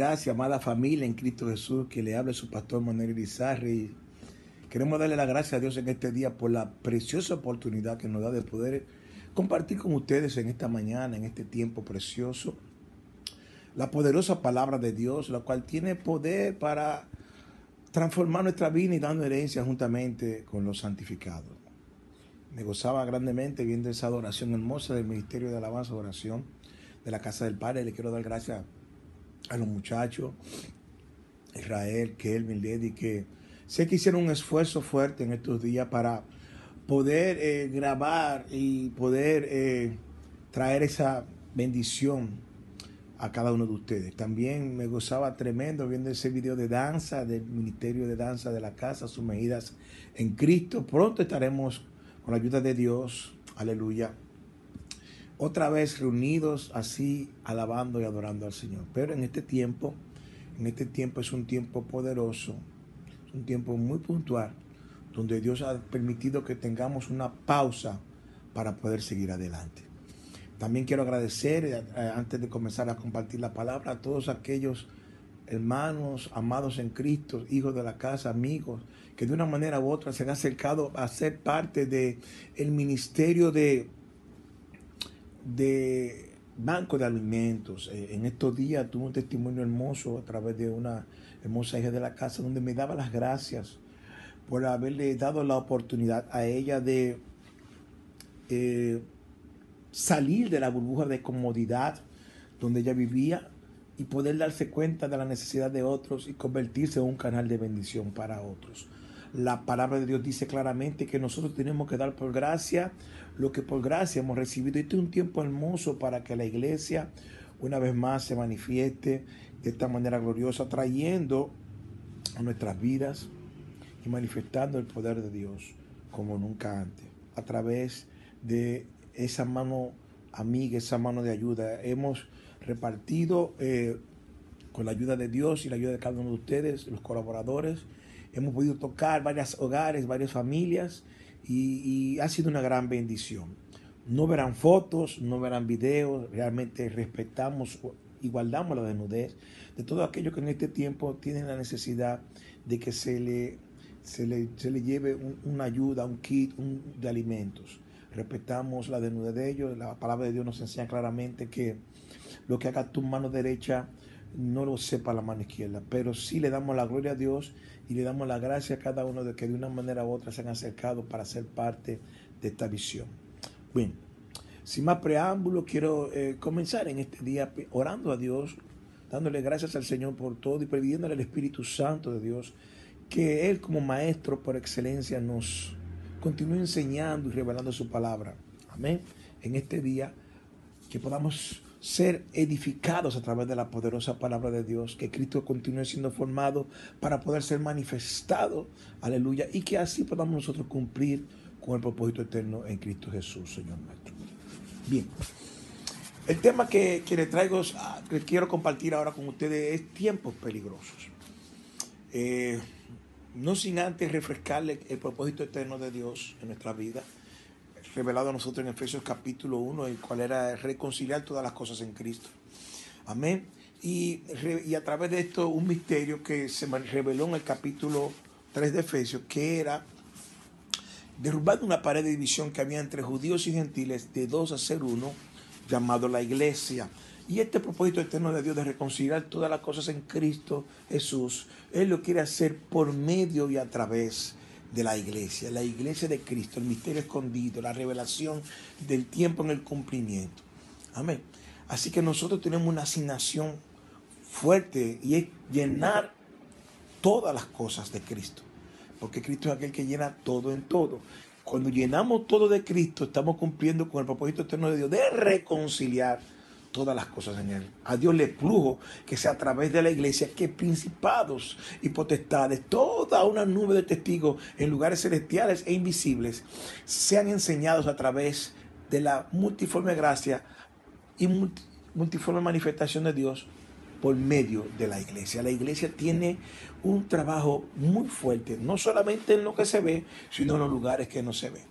gracias, amada familia en Cristo Jesús, que le hable su pastor Manuel Irizarri. Queremos darle la gracia a Dios en este día por la preciosa oportunidad que nos da de poder compartir con ustedes en esta mañana, en este tiempo precioso, la poderosa palabra de Dios, la cual tiene poder para transformar nuestra vida y dando herencia juntamente con los santificados. Me gozaba grandemente viendo esa adoración hermosa del Ministerio de Alabanza y Oración de la Casa del Padre. Le quiero dar gracias a los muchachos, Israel, Kelvin, Lady, que sé que hicieron un esfuerzo fuerte en estos días para poder eh, grabar y poder eh, traer esa bendición a cada uno de ustedes. También me gozaba tremendo viendo ese video de danza del Ministerio de Danza de la Casa, sumergidas en Cristo. Pronto estaremos con la ayuda de Dios, aleluya, otra vez reunidos así, alabando y adorando al Señor. Pero en este tiempo, en este tiempo es un tiempo poderoso, un tiempo muy puntual, donde Dios ha permitido que tengamos una pausa para poder seguir adelante. También quiero agradecer, eh, eh, antes de comenzar a compartir la palabra, a todos aquellos hermanos, amados en Cristo, hijos de la casa, amigos, que de una manera u otra se han acercado a ser parte del el ministerio de de banco de alimentos. Eh, en estos días tuve un testimonio hermoso a través de una hermosa hija de la casa donde me daba las gracias por haberle dado la oportunidad a ella de eh, salir de la burbuja de comodidad donde ella vivía y poder darse cuenta de la necesidad de otros y convertirse en un canal de bendición para otros. La palabra de Dios dice claramente que nosotros tenemos que dar por gracia lo que por gracia hemos recibido. Este es un tiempo hermoso para que la iglesia una vez más se manifieste de esta manera gloriosa, trayendo a nuestras vidas y manifestando el poder de Dios como nunca antes, a través de esa mano amiga, esa mano de ayuda. Hemos repartido eh, con la ayuda de Dios y la ayuda de cada uno de ustedes, los colaboradores, hemos podido tocar varios hogares, varias familias y, ha sido una gran bendición. No verán fotos, no verán videos, realmente respetamos y guardamos la desnudez de todo aquello que en este tiempo tienen la necesidad de que se le, se le, lleve una ayuda, un kit de alimentos. Respetamos la desnudez de ellos, la palabra de Dios nos enseña claramente que lo que haga tu mano derecha no lo sepa la mano izquierda, pero sí le damos la gloria a Dios y le damos la gracia a cada uno de que de una manera u otra se han acercado para ser parte de esta visión. Bien, sin más preámbulo, quiero eh, comenzar en este día orando a Dios, dándole gracias al Señor por todo y pidiéndole al Espíritu Santo de Dios que Él como Maestro por excelencia nos continúe enseñando y revelando su palabra. Amén. En este día que podamos ser edificados a través de la poderosa palabra de Dios, que Cristo continúe siendo formado para poder ser manifestado, aleluya, y que así podamos nosotros cumplir con el propósito eterno en Cristo Jesús, Señor nuestro. Bien, el tema que, que le traigo, ah, que quiero compartir ahora con ustedes es tiempos peligrosos. Eh, no sin antes refrescarle el propósito eterno de Dios en nuestra vida revelado a nosotros en Efesios capítulo 1, el cual era reconciliar todas las cosas en Cristo. Amén. Y, a través de esto un misterio que se reveló en el capítulo 3 de Efesios, que era derrubando una pared de división que había entre judíos y gentiles de dos a ser uno, llamado la iglesia. Y este propósito eterno de Dios de reconciliar todas las cosas en Cristo Jesús, Él lo quiere hacer por medio y a través de la iglesia, la iglesia de Cristo, el misterio escondido, la revelación del tiempo en el cumplimiento. Amén. Así que nosotros tenemos una asignación fuerte y es llenar todas las cosas de Cristo. Porque Cristo es aquel que llena todo en todo. Cuando llenamos todo de Cristo, estamos cumpliendo con el propósito eterno de Dios de reconciliar todas las cosas en él. A Dios le plujo que sea a través de la iglesia que principados y potestades, toda una nube de testigos en lugares celestiales e invisibles, sean enseñados a través de la multiforme gracia y multiforme manifestación de Dios por medio de la iglesia. La iglesia tiene un trabajo muy fuerte, no solamente en lo que se ve, sino en los lugares que no se ven.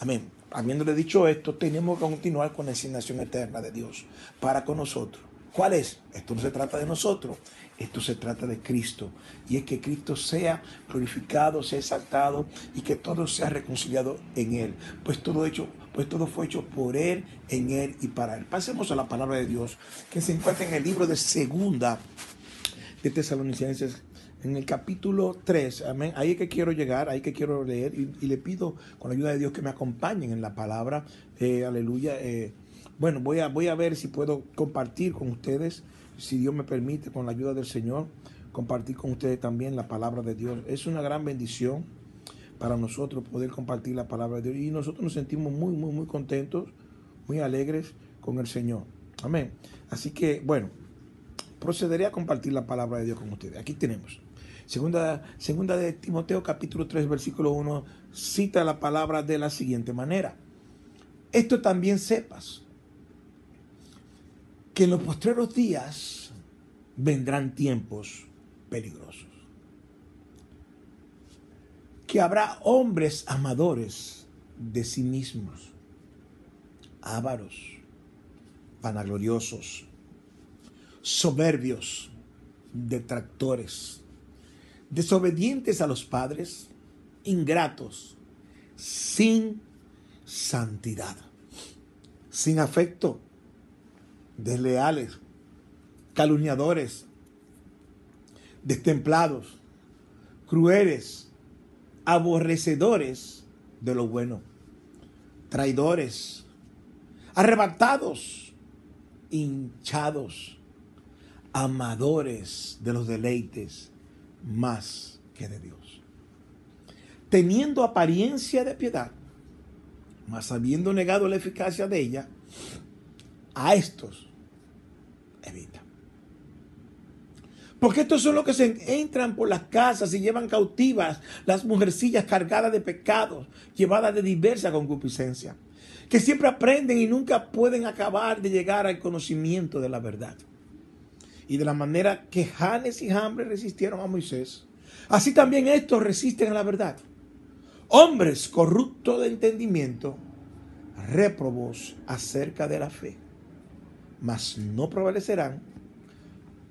Amén habiéndole dicho esto, tenemos que continuar con la asignación eterna de Dios para con nosotros. ¿Cuál es? Esto no se trata de nosotros, esto se trata de Cristo. Y es que Cristo sea glorificado, sea exaltado y que todo sea reconciliado en Él. Pues todo hecho, pues todo fue hecho por Él, en Él y para Él. Pasemos a la palabra de Dios que se encuentra en el libro de Segunda de Tesalonicenses en el capítulo 3, amén, ahí es que quiero llegar, ahí es que quiero leer y, le pido con la ayuda de Dios que me acompañen en la palabra, eh, aleluya. Eh, bueno, voy a, voy a ver si puedo compartir con ustedes, si Dios me permite, con la ayuda del Señor, compartir con ustedes también la palabra de Dios. Es una gran bendición para nosotros poder compartir la palabra de Dios y nosotros nos sentimos muy, muy, muy contentos, muy alegres con el Señor. Amén. Así que, bueno, procederé a compartir la palabra de Dios con ustedes. Aquí tenemos. Segunda, segunda de Timoteo capítulo 3 versículo 1 cita la palabra de la siguiente manera. Esto también sepas, que en los postreros días vendrán tiempos peligrosos. Que habrá hombres amadores de sí mismos, ávaros, vanagloriosos, soberbios, detractores desobedientes a los padres, ingratos, sin santidad, sin afecto, desleales, calumniadores, destemplados, crueles, aborrecedores de lo bueno, traidores, arrebatados, hinchados, amadores de los deleites más que de Dios. Teniendo apariencia de piedad, mas habiendo negado la eficacia de ella, a estos evita. Porque estos son los que se entran por las casas y llevan cautivas las mujercillas cargadas de pecados, llevadas de diversa concupiscencia, que siempre aprenden y nunca pueden acabar de llegar al conocimiento de la verdad y de la manera que Janes y Hambre resistieron a Moisés, así también estos resisten a la verdad. Hombres corruptos de entendimiento, réprobos acerca de la fe, mas no prevalecerán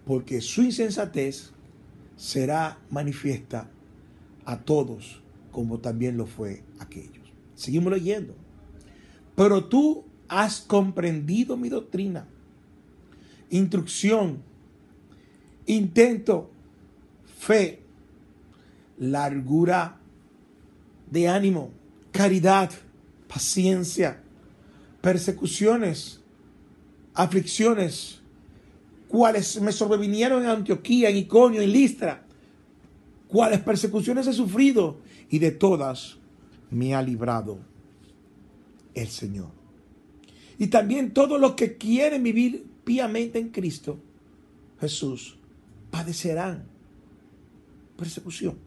porque su insensatez será manifiesta a todos como también lo fue aquellos. Seguimos leyendo. Pero tú has comprendido mi doctrina, instrucción, intento, fe, largura de ánimo, caridad, paciencia, persecuciones, aflicciones, cuales me sobrevinieron en Antioquía, en Iconio, en Listra, cuáles persecuciones he sufrido y de todas me ha librado el Señor. Y también todos los que quieren vivir piamente en Cristo Jesús padecerán persecución.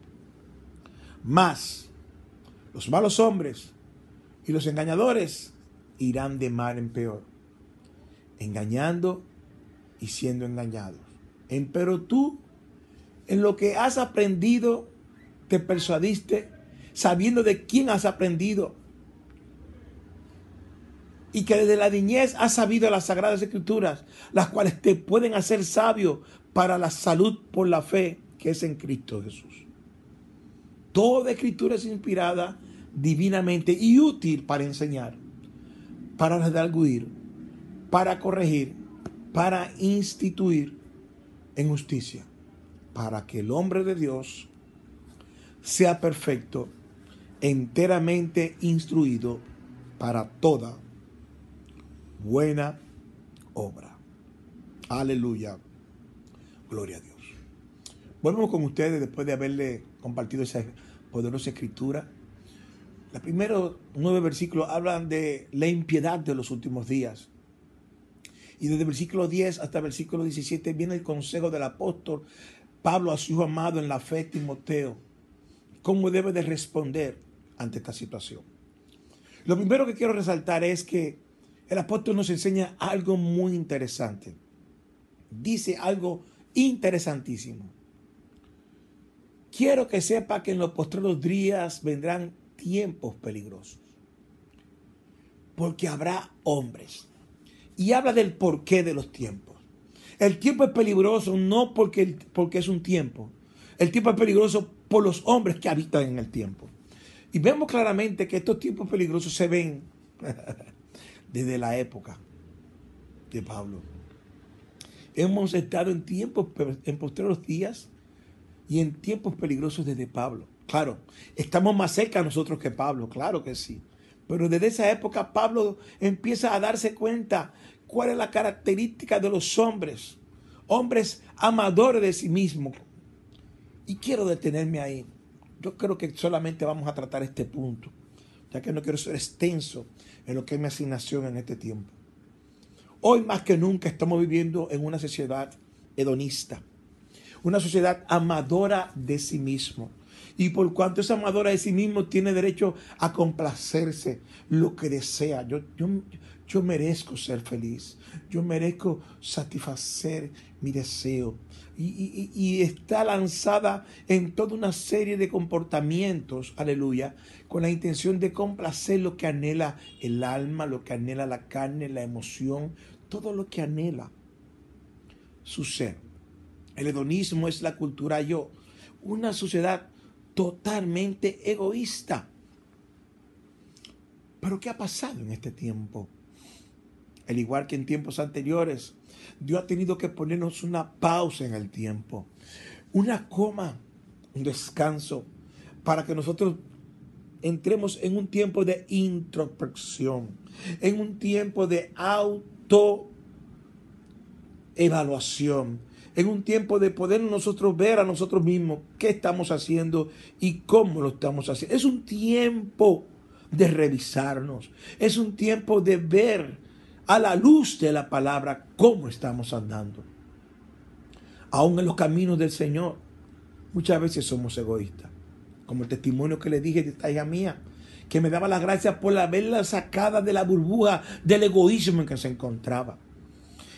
Mas los malos hombres y los engañadores irán de mal en peor, engañando y siendo engañados. Pero tú, en lo que has aprendido, te persuadiste, sabiendo de quién has aprendido, y que desde la niñez has sabido las sagradas escrituras, las cuales te pueden hacer sabio para la salud por la fe que es en Cristo Jesús. Toda escritura es inspirada divinamente y útil para enseñar, para redarguir, para corregir, para instituir en justicia, para que el hombre de Dios sea perfecto, enteramente instruido para toda buena obra. Aleluya. Gloria a Dios. Volvemos con ustedes después de haberle compartido esa poderosa escritura. Los primeros nueve versículos hablan de la impiedad de los últimos días. Y desde el versículo 10 hasta el versículo 17 viene el consejo del apóstol Pablo a su hijo amado en la fe, Timoteo. ¿Cómo debe de responder ante esta situación? Lo primero que quiero resaltar es que el apóstol nos enseña algo muy interesante. Dice algo interesantísimo. Quiero que sepa que en los postreros días vendrán tiempos peligrosos. Porque habrá hombres. Y habla del porqué de los tiempos. El tiempo es peligroso no porque, porque es un tiempo. El tiempo es peligroso por los hombres que habitan en el tiempo. Y vemos claramente que estos tiempos peligrosos se ven desde la época de Pablo. Hemos estado en tiempos, en posteriores días y en tiempos peligrosos desde Pablo. Claro, estamos más cerca nosotros que Pablo, claro que sí. Pero desde esa época Pablo empieza a darse cuenta cuál es la característica de los hombres, hombres amadores de sí mismos. Y quiero detenerme ahí. Yo creo que solamente vamos a tratar este punto, que no quiero ser extenso en lo que es mi asignación en este tiempo. Hoy más que nunca estamos viviendo en una sociedad hedonista, una sociedad amadora de sí mismo. Y por cuanto es amadora de sí mismo, tiene derecho a complacerse lo que desea. Yo, yo merezco ser feliz. Yo merezco satisfacer mi deseo. Y, está lanzada en toda una serie de comportamientos, aleluya, con la intención de complacer lo que anhela el alma, lo que anhela la carne, la emoción, todo lo que anhela su ser. El hedonismo es la cultura yo, una sociedad totalmente egoísta. Pero ¿qué ha pasado en este tiempo? Al igual que en tiempos anteriores, Dios ha tenido que ponernos una pausa en el tiempo, una coma, un descanso, para que nosotros entremos en un tiempo de introspección, en un tiempo de autoevaluación, en un tiempo de poder nosotros ver a nosotros mismos qué estamos haciendo y cómo lo estamos haciendo. Es un tiempo de revisarnos, es un tiempo de ver a la luz de la palabra cómo estamos andando. Aún en los caminos del Señor, muchas veces somos egoístas. Como el testimonio que le dije de esta hija mía, que me daba las gracias por haberla sacada de la burbuja del egoísmo en que se encontraba.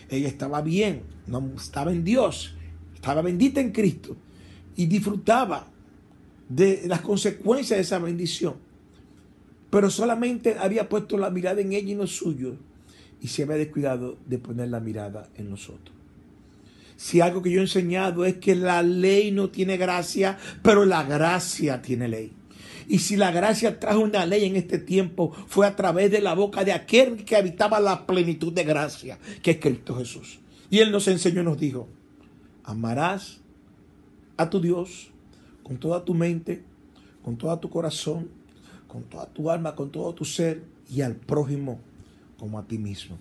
Ella estaba bien, no, estaba en Dios, estaba bendita en Cristo y disfrutaba de las consecuencias de esa bendición. Pero solamente había puesto la mirada en ella y en los suyos y se había descuidado de poner la mirada en nosotros. Si algo que yo he enseñado es que la ley no tiene gracia, pero la gracia tiene ley. Y si la gracia trajo una ley en este tiempo, fue a través de la boca de aquel que habitaba la plenitud de gracia, que es Cristo Jesús. Y Él nos enseñó y nos dijo, amarás a tu Dios con toda tu mente, con todo tu corazón, con toda tu alma, con todo tu ser y al prójimo como a ti mismo.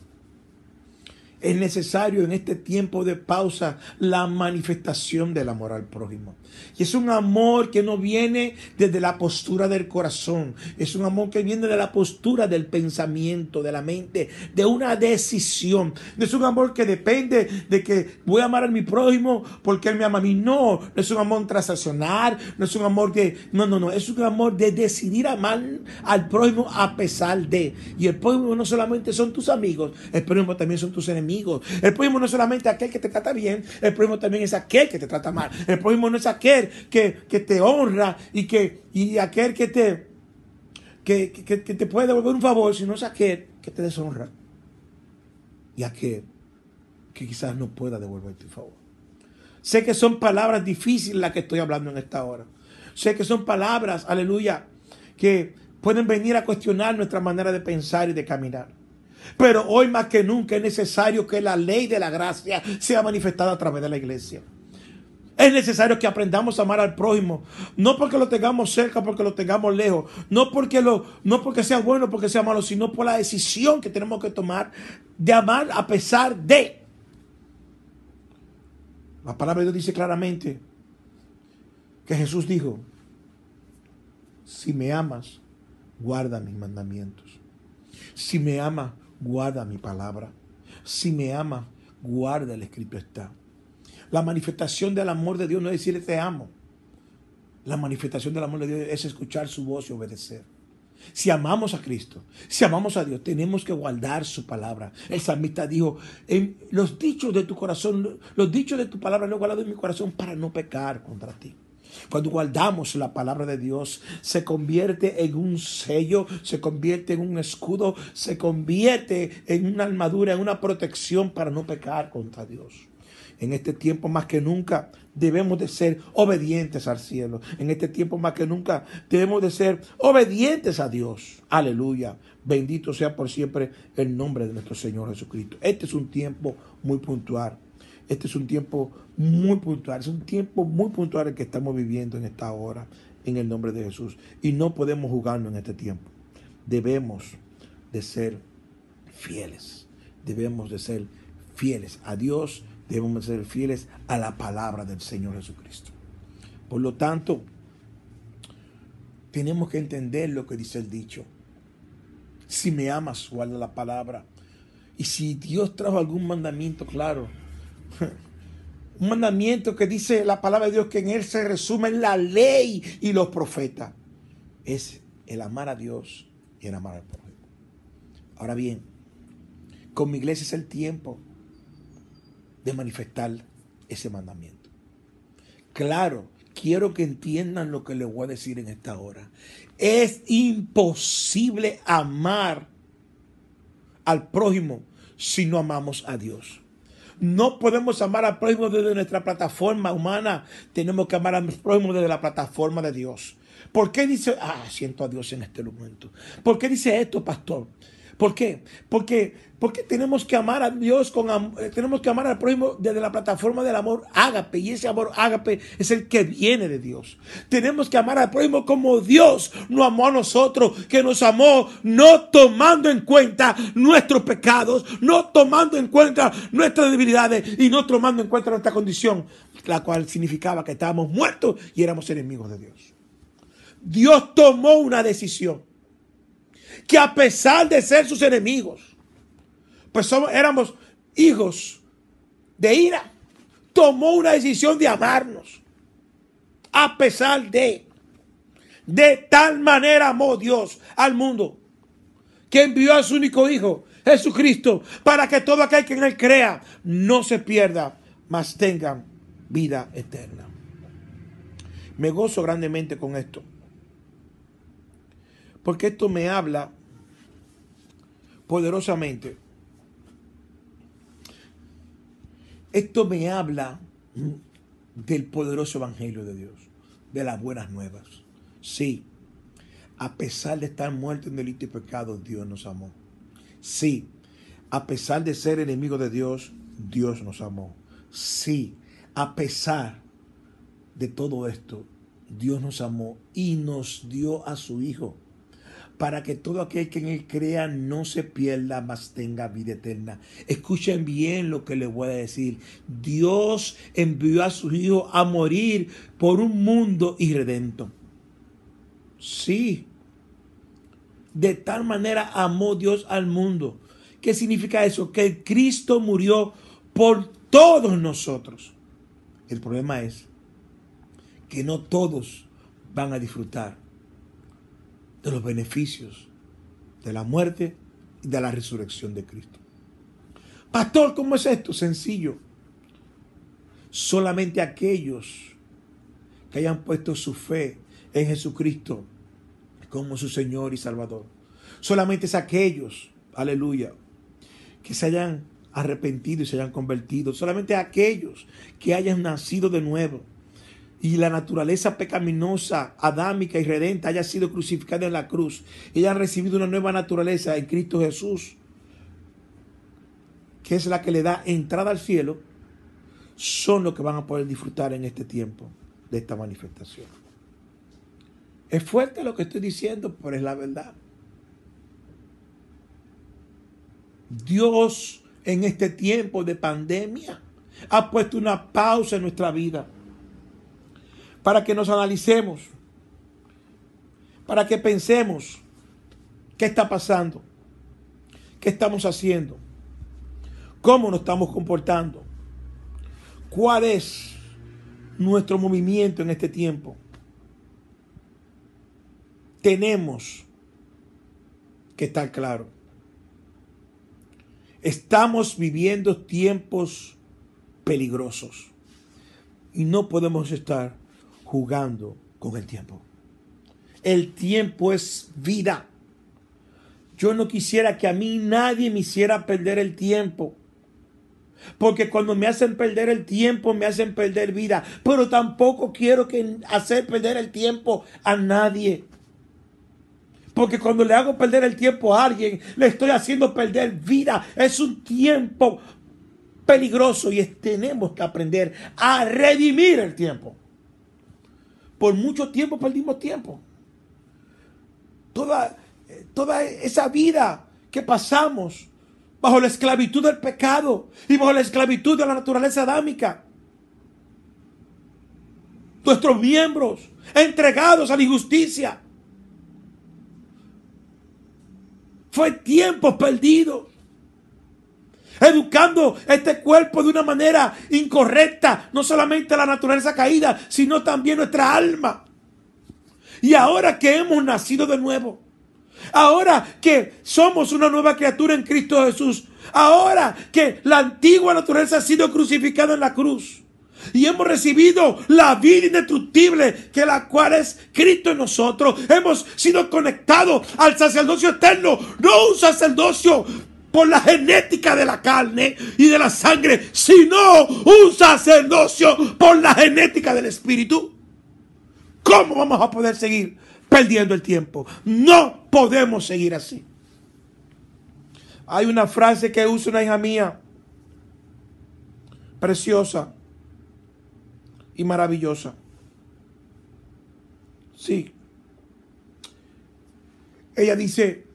Es necesario en este tiempo de pausa la manifestación del amor al prójimo. Y es un amor que no viene desde la postura del corazón. Es un amor que viene de la postura del pensamiento, de la mente, de una decisión. Es un amor que depende de que voy a amar a mi prójimo porque él me ama a mí. No, no es un amor transaccional. No es un amor que... No, no, no. Es un amor de decidir amar al prójimo a pesar de. Y el prójimo no solamente son tus amigos. El prójimo también son tus enemigos el prójimo no es solamente aquel que te trata bien, el prójimo también es aquel que te trata mal. El prójimo no es aquel que, te honra y, que, y aquel que te, que, te puede devolver un favor, sino es aquel que te deshonra. Y aquel que quizás no pueda devolverte un favor. Sé que son palabras difíciles las que estoy hablando en esta hora. Sé que son palabras, aleluya, que pueden venir a cuestionar nuestra manera de pensar y de caminar. Pero hoy más que nunca es necesario que la ley de la gracia sea manifestada a través de la iglesia. Es necesario que aprendamos a amar al prójimo, no porque lo tengamos cerca, porque lo tengamos lejos, no porque lo, no porque sea bueno, porque sea malo, sino por la decisión que tenemos que tomar de amar a pesar de. La palabra de Dios dice claramente que Jesús dijo: Si me amas, guarda mis mandamientos. Si me amas, guarda mi palabra. Si me ama, guarda el escrito está. La manifestación del amor de Dios no es decirle te amo. La manifestación del amor de Dios es escuchar su voz y obedecer. Si amamos a Cristo, si amamos a Dios, tenemos que guardar su palabra. El salmista dijo, en los dichos de tu corazón, los dichos de tu palabra lo he guardado en mi corazón para no pecar contra ti. Cuando guardamos la palabra de Dios, se convierte en un sello, se convierte en un escudo, se convierte en una armadura, en una protección para no pecar contra Dios. En este tiempo más que nunca debemos de ser obedientes al cielo. En este tiempo más que nunca debemos de ser obedientes a Dios. Aleluya. Bendito sea por siempre el nombre de nuestro Señor Jesucristo. Este es un tiempo muy puntual. Este es un tiempo muy puntual. Es un tiempo muy puntual el que estamos viviendo en esta hora. En el nombre de Jesús. Y no podemos jugarnos en este tiempo. Debemos de ser fieles. Debemos de ser fieles a Dios debemos ser fieles a la palabra del Señor Jesucristo. Por lo tanto, tenemos que entender lo que dice el dicho. Si me amas, guarda la palabra. Y si Dios trajo algún mandamiento, claro, un mandamiento que dice la palabra de Dios que en él se resume la ley y los profetas, es el amar a Dios y el amar al prójimo. Ahora bien, con mi iglesia es el tiempo de manifestar ese mandamiento. Claro, quiero que entiendan lo que les voy a decir en esta hora. Es imposible amar al prójimo si no amamos a Dios. No podemos amar al prójimo desde nuestra plataforma humana. Tenemos que amar al prójimo desde la plataforma de Dios. ¿Por qué dice, ah, siento a Dios en este momento? ¿Por qué dice esto, pastor? ¿Por qué? Porque, porque tenemos que amar a Dios, con eh, tenemos que amar al prójimo desde la plataforma del amor ágape. Y ese amor ágape es el que viene de Dios. Tenemos que amar al prójimo como Dios nos amó a nosotros, que nos amó no tomando en cuenta nuestros pecados, no tomando en cuenta nuestras debilidades y no tomando en cuenta nuestra condición, la cual significaba que estábamos muertos y éramos enemigos de Dios. Dios tomó una decisión que a pesar de ser sus enemigos, pues somos, éramos hijos de ira, tomó una decisión de amarnos. A pesar de, de tal manera amó Dios al mundo, que envió a su único hijo, Jesucristo, para que todo aquel que en él crea no se pierda, mas tengan vida eterna. Me gozo grandemente con esto. Porque esto me habla poderosamente. Esto me habla del poderoso evangelio de Dios, de las buenas nuevas. Sí, a pesar de estar muerto en delito y pecado, Dios nos amó. Sí, a pesar de ser enemigo de Dios, Dios nos amó. Sí, a pesar de todo esto, Dios nos amó y nos dio a su Hijo para que todo aquel que en él crea no se pierda, mas tenga vida eterna. Escuchen bien lo que les voy a decir. Dios envió a su Hijo a morir por un mundo irredento. Sí. De tal manera amó Dios al mundo. ¿Qué significa eso? Que Cristo murió por todos nosotros. El problema es que no todos van a disfrutar de los beneficios de la muerte y de la resurrección de Cristo. Pastor, ¿cómo es esto? Sencillo. Solamente aquellos que hayan puesto su fe en Jesucristo como su Señor y Salvador. Solamente es aquellos, aleluya, que se hayan arrepentido y se hayan convertido. Solamente aquellos que hayan nacido de nuevo y la naturaleza pecaminosa, adámica y redenta haya sido crucificada en la cruz y hayan recibido una nueva naturaleza en Cristo Jesús, que es la que le da entrada al cielo, son los que van a poder disfrutar en este tiempo de esta manifestación. Es fuerte lo que estoy diciendo, pero es la verdad. Dios en este tiempo de pandemia ha puesto una pausa en nuestra vida para que nos analicemos, para que pensemos qué está pasando, qué estamos haciendo, cómo nos estamos comportando, cuál es nuestro movimiento en este tiempo. Tenemos que estar claro. Estamos viviendo tiempos peligrosos y no podemos estar jugando con el tiempo. El tiempo es vida. Yo no quisiera que a mí nadie me hiciera perder el tiempo. Porque cuando me hacen perder el tiempo, me hacen perder vida. Pero tampoco quiero que hacer perder el tiempo a nadie. Porque cuando le hago perder el tiempo a alguien, le estoy haciendo perder vida. Es un tiempo peligroso y tenemos que aprender a redimir el tiempo. Por mucho tiempo perdimos tiempo. Toda, toda esa vida que pasamos bajo la esclavitud del pecado y bajo la esclavitud de la naturaleza adámica. Nuestros miembros entregados a la injusticia. Fue tiempo perdido. Educando este cuerpo de una manera incorrecta. No solamente la naturaleza caída, sino también nuestra alma. Y ahora que hemos nacido de nuevo Ahora que somos una nueva criatura en Cristo Jesús. Ahora que la antigua naturaleza ha sido crucificada en la cruz. Y hemos recibido la vida indestructible, que la cual es Cristo en nosotros. Hemos sido conectados al sacerdocio eterno. No un sacerdocio por la genética de la carne y de la sangre, sino un sacerdocio por la genética del Espíritu. ¿Cómo vamos a poder seguir perdiendo el tiempo. No podemos seguir así. Hay una frase que usa una hija mía, preciosa y maravillosa. Sí. Ella dice,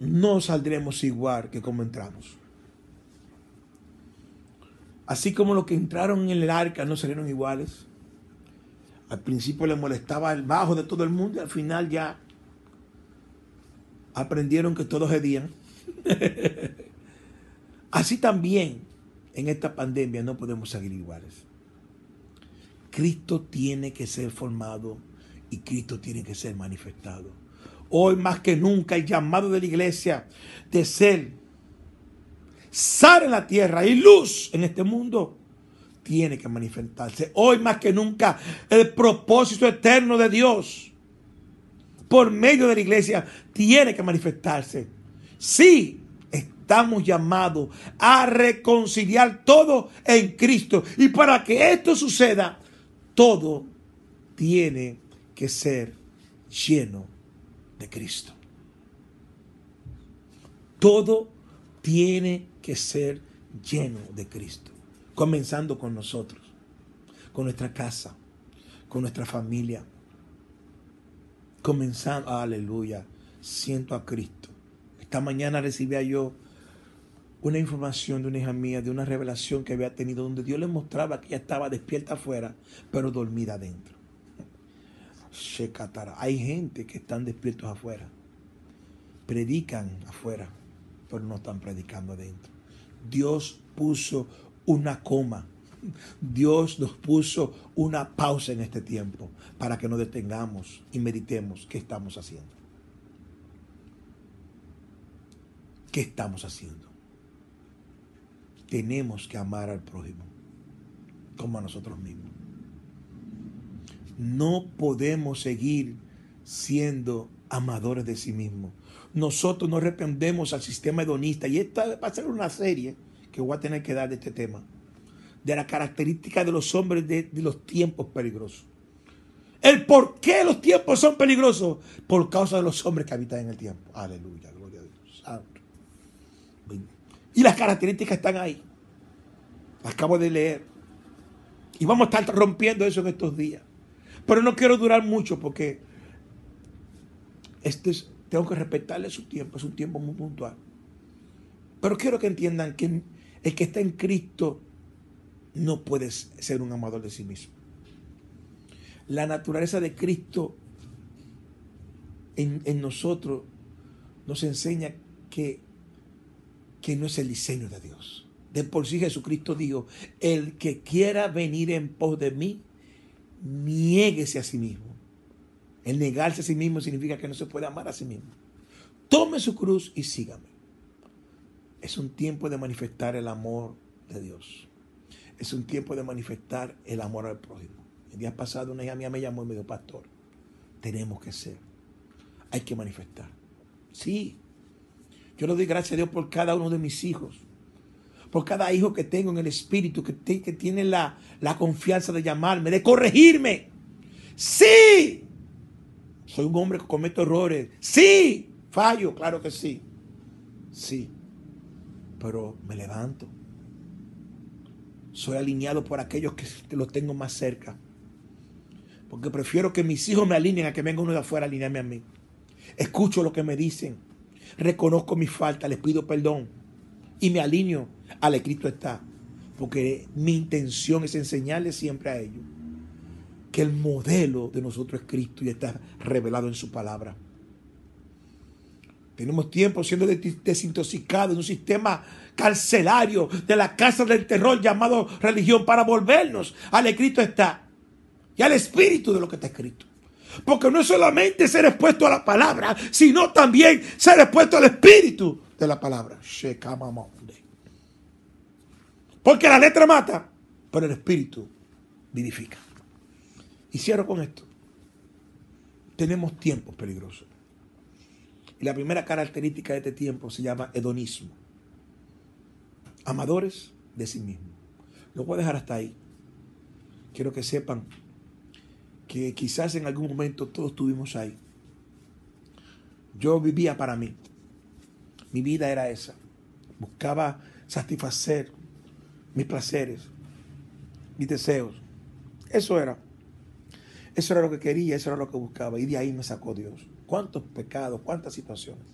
no saldremos igual que como entramos. Así como los que entraron en el arca no salieron iguales, al principio le molestaba el bajo de todo el mundo y al final ya aprendieron que todos hedían. Así también en esta pandemia no podemos seguir iguales. Cristo tiene que ser formado y Cristo tiene que ser manifestado. Hoy más que nunca el llamado de la iglesia de ser sal en la tierra y luz en este mundo tiene que manifestarse. Hoy más que nunca el propósito eterno de Dios por medio de la iglesia tiene que manifestarse. Sí, estamos llamados a reconciliar todo en Cristo. Y para que esto suceda, todo tiene que ser lleno de Cristo. Todo tiene que ser lleno de Cristo comenzando con nosotros, con nuestra casa, con nuestra familia. Comenzando, aleluya, siento a Cristo. Esta mañana recibía yo una información de una hija mía, de una revelación que había tenido, donde Dios le mostraba que ella estaba despierta afuera, pero dormida adentro. Hay gente que están despiertos afuera, predican afuera, pero no están predicando adentro. Dios puso una coma. Dios nos puso una pausa en este tiempo para que nos detengamos y meditemos qué estamos haciendo. ¿Qué estamos haciendo? Tenemos que amar al prójimo como a nosotros mismos. No podemos seguir siendo amadores de sí mismos. Nosotros no respondemos al sistema hedonista y esta va a ser una serie que voy a tener que dar de este tema, de la característica de los hombres de, los tiempos peligrosos. El por qué los tiempos son peligrosos, por causa de los hombres que habitan en el tiempo. Aleluya, gloria a Dios. Y las características están ahí. Las acabo de leer. Y vamos a estar rompiendo eso en estos días. Pero no quiero durar mucho porque este tengo que respetarle su tiempo. Es un tiempo muy puntual. Pero quiero que entiendan que el que está en Cristo no puede ser un amador de sí mismo. La naturaleza de Cristo en, nosotros nos enseña que, que no es el diseño de Dios. De por sí Jesucristo dijo, el que quiera venir en pos de mí, niéguese a sí mismo. El negarse a sí mismo significa que no se puede amar a sí mismo. Tome su cruz y sígame. Es un tiempo de manifestar el amor de Dios. Es un tiempo de manifestar el amor al prójimo. El día pasado una hija mía me llamó y me dijo, pastor, tenemos que ser. Hay que manifestar. Sí. Yo le doy gracias a Dios por cada uno de mis hijos. Por cada hijo que tengo en el Espíritu, que, tiene la, la confianza de llamarme, de corregirme. Sí, soy un hombre que cometo errores. Sí, fallo, claro que sí. Sí, pero me levanto. Soy alineado por aquellos que los tengo más cerca. Porque prefiero que mis hijos me alineen a que venga uno de afuera a alinearme a mí. Escucho lo que me dicen. Reconozco mi falta, les pido perdón. Y me alineo al escrito está. Porque mi intención es enseñarles siempre a ellos que el modelo de nosotros es Cristo y está revelado en su palabra. Tenemos tiempo siendo desintoxicados en un sistema carcelario de la casa del terror llamado religión para volvernos al escrito está y al espíritu de lo que está escrito. Porque no es solamente ser expuesto a la palabra, sino también ser expuesto al espíritu de la palabra. Porque la letra mata, pero el espíritu vivifica. Y cierro con esto. Tenemos tiempos peligrosos. Y la primera característica de este tiempo se llama hedonismo. Amadores de sí mismos. Lo voy a dejar hasta ahí. Quiero que sepan que quizás en algún momento todos estuvimos ahí. Yo vivía para mí. Mi vida era esa. Buscaba satisfacer mis placeres, mis deseos. Eso era. Eso era lo que quería, eso era lo que buscaba. Y de ahí me sacó Dios. ¿Cuántos pecados, cuántas situaciones?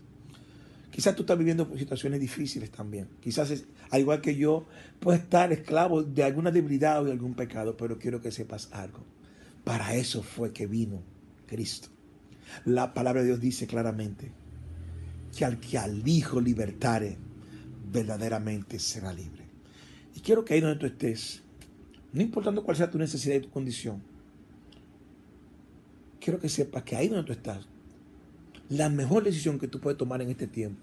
Quizás tú estás viviendo situaciones difíciles también. Quizás, al igual que yo, puedes estar esclavo de alguna debilidad o de algún pecado, pero quiero que sepas algo. Para eso fue que vino Cristo. La palabra de Dios dice claramente que al que al Hijo libertare, verdaderamente será libre. Y quiero que ahí donde tú estés, no importando cuál sea tu necesidad y tu condición, quiero que sepas que ahí donde tú estás, la mejor decisión que tú puedes tomar en este tiempo,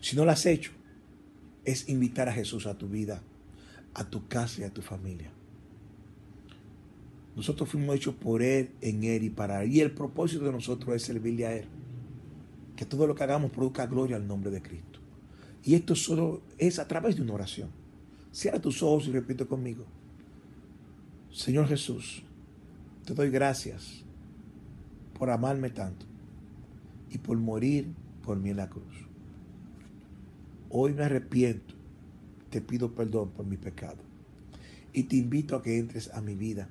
si no la has hecho, es invitar a Jesús a tu vida, a tu casa y a tu familia. Nosotros fuimos hechos por Él, en Él y para Él. Y el propósito de nosotros es servirle a Él. Que todo lo que hagamos produzca gloria al nombre de Cristo. Y esto solo es a través de una oración. Cierra tus ojos y repite conmigo. Señor Jesús, te doy gracias por amarme tanto y por morir por mí en la cruz. Hoy me arrepiento, te pido perdón por mi pecado y te invito a que entres a mi vida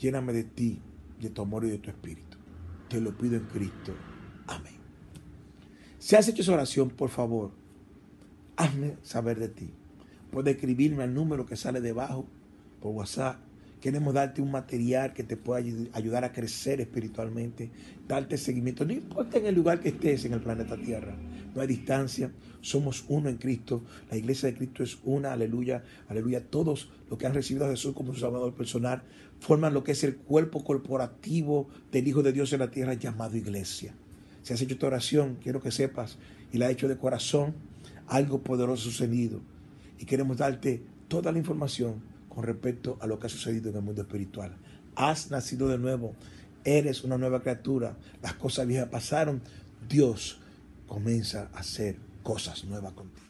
Lléname de ti, de tu amor y de tu espíritu. Te lo pido en Cristo. Amén. Si has hecho esa oración, por favor, hazme saber de ti. Puedes escribirme al número que sale debajo por WhatsApp Queremos darte un material que te pueda ayudar a crecer espiritualmente, darte seguimiento. No importa en el lugar que estés en el planeta Tierra, no hay distancia, somos uno en Cristo. La iglesia de Cristo es una, aleluya, aleluya. Todos los que han recibido a Jesús como su Salvador personal forman lo que es el cuerpo corporativo del Hijo de Dios en la tierra llamado iglesia. Si has hecho esta oración, quiero que sepas, y la has hecho de corazón, algo poderoso sucedido. Y queremos darte toda la información con respecto a lo que ha sucedido en el mundo espiritual. Has nacido de nuevo, eres una nueva criatura, las cosas viejas pasaron, Dios comienza a hacer cosas nuevas contigo.